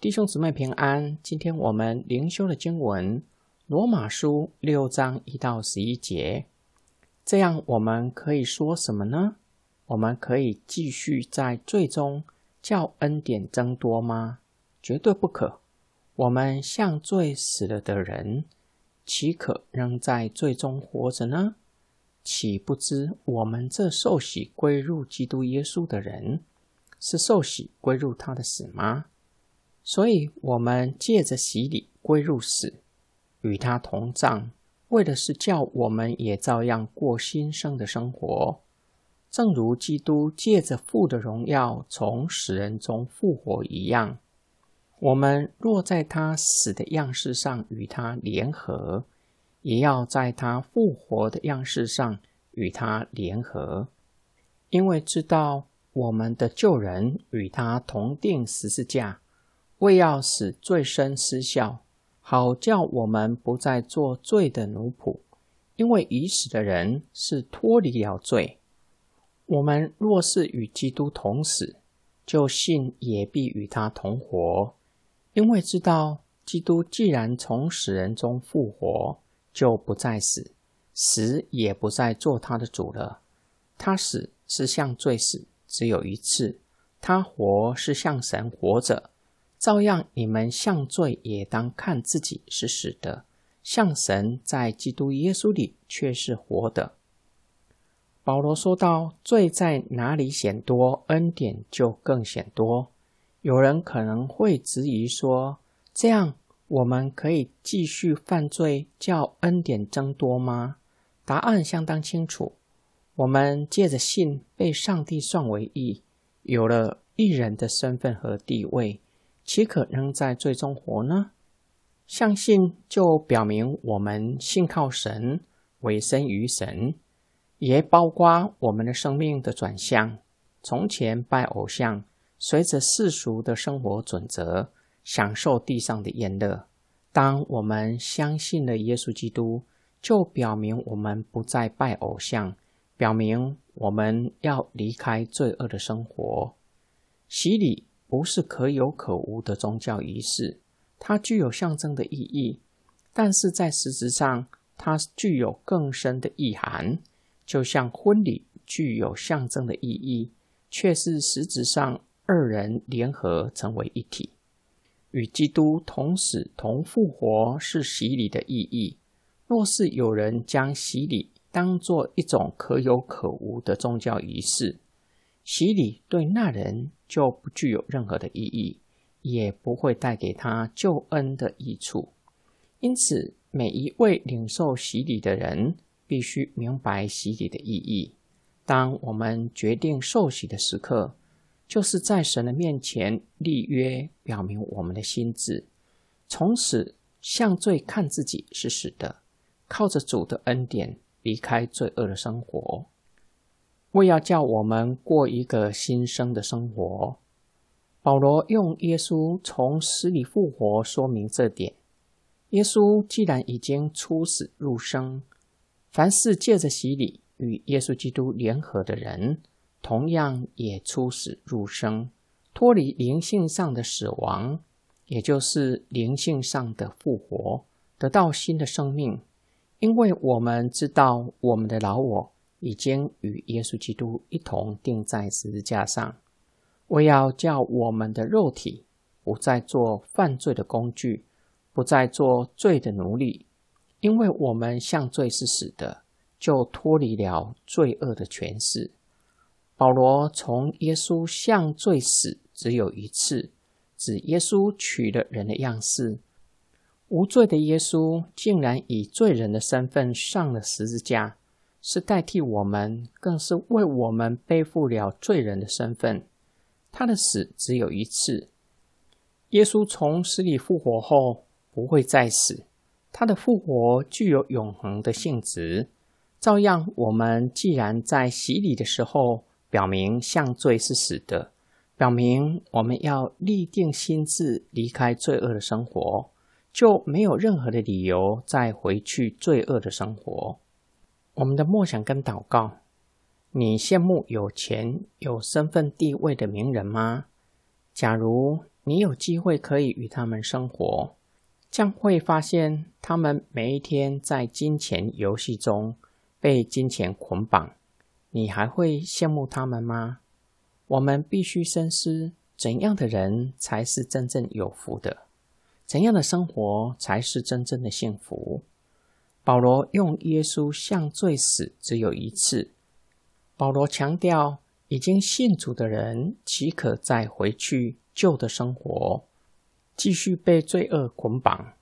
弟兄姊妹平安。今天我们灵修的经文《罗马书》六章一到十一节。这样我们可以说什么呢？我们可以继续在最终叫恩典增多吗？绝对不可。我们像罪死了的人，岂可仍在最终活着呢？岂不知我们这受洗归入基督耶稣的人，是受洗归入他的死吗？所以，我们借着洗礼归入死，与他同葬，为的是叫我们也照样过新生的生活，正如基督借着父的荣耀从死人中复活一样。我们若在他死的样式上与他联合，也要在他复活的样式上与他联合，因为知道我们的旧人与他同定十字架。为要使罪身失效，好叫我们不再做罪的奴仆。因为已死的人是脱离了罪。我们若是与基督同死，就信也必与他同活。因为知道基督既然从死人中复活，就不再死，死也不再做他的主了。他死是向罪死，只有一次；他活是向神活着。照样，你们向罪也当看自己是死的，向神在基督耶稣里却是活的。保罗说道：“罪在哪里显多，恩典就更显多。”有人可能会质疑说：“这样，我们可以继续犯罪，叫恩典增多吗？”答案相当清楚：我们借着信被上帝算为义，有了义人的身份和地位。岂可能在最终活呢？相信就表明我们信靠神，委身于神，也包括我们的生命的转向。从前拜偶像，随着世俗的生活准则，享受地上的宴乐。当我们相信了耶稣基督，就表明我们不再拜偶像，表明我们要离开罪恶的生活。洗礼。不是可有可无的宗教仪式，它具有象征的意义，但是在实质上，它具有更深的意涵。就像婚礼具有象征的意义，却是实质上二人联合成为一体，与基督同死同复活是洗礼的意义。若是有人将洗礼当作一种可有可无的宗教仪式，洗礼对那人就不具有任何的意义，也不会带给他救恩的益处。因此，每一位领受洗礼的人必须明白洗礼的意义。当我们决定受洗的时刻，就是在神的面前立约，表明我们的心智，从此向罪看自己是死的，靠着主的恩典离开罪恶的生活。为要叫我们过一个新生的生活，保罗用耶稣从死里复活说明这点。耶稣既然已经出死入生，凡是借着洗礼与耶稣基督联合的人，同样也出死入生，脱离灵性上的死亡，也就是灵性上的复活，得到新的生命。因为我们知道我们的老我。已经与耶稣基督一同钉在十字架上，为要叫我们的肉体不再做犯罪的工具，不再做罪的奴隶。因为我们向罪是死的，就脱离了罪恶的权势。保罗从耶稣向罪死只有一次，指耶稣取了人的样式，无罪的耶稣竟然以罪人的身份上了十字架。是代替我们，更是为我们背负了罪人的身份。他的死只有一次。耶稣从死里复活后不会再死，他的复活具有永恒的性质。照样，我们既然在洗礼的时候表明向罪是死的，表明我们要立定心智离开罪恶的生活，就没有任何的理由再回去罪恶的生活。我们的梦想跟祷告，你羡慕有钱、有身份、地位的名人吗？假如你有机会可以与他们生活，将会发现他们每一天在金钱游戏中被金钱捆绑。你还会羡慕他们吗？我们必须深思：怎样的人才是真正有福的？怎样的生活才是真正的幸福？保罗用耶稣向罪死只有一次。保罗强调。已经信主的人，岂可再回去旧的生活，继续被罪恶捆绑？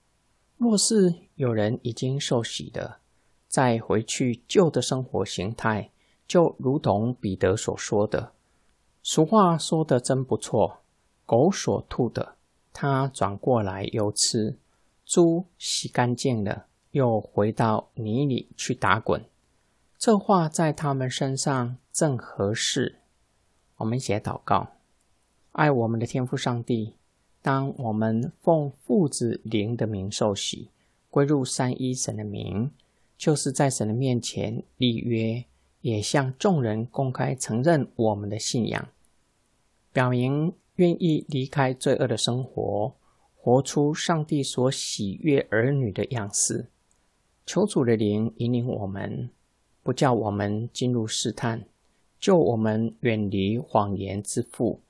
若是有人已经受洗的，再回去旧的生活形态，就如同彼得所说的，俗话说的真不错：“狗所吐的，它转过来又吃；猪洗干净了，又回到泥里去打滚。”这话在他们身上正合适。我们写祷告，爱我们的天父上帝。当我们奉父子灵的名受洗，归入三一神的名，就是在神的面前立约，也向众人公开承认我们的信仰，表明愿意离开罪恶的生活，活出上帝所喜悦儿女的样式。求主的灵引领我们。不叫我们进入试探，救我们远离谎言之父，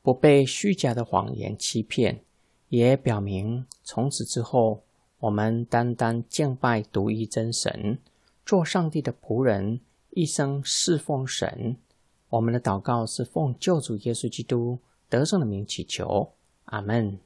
不被虚假的谎言欺骗，也表明从此之后，我们单单敬拜独一真神，做上帝的仆人，一生侍奉神。我们的祷告是奉救主耶稣基督得胜的名祈求，阿门。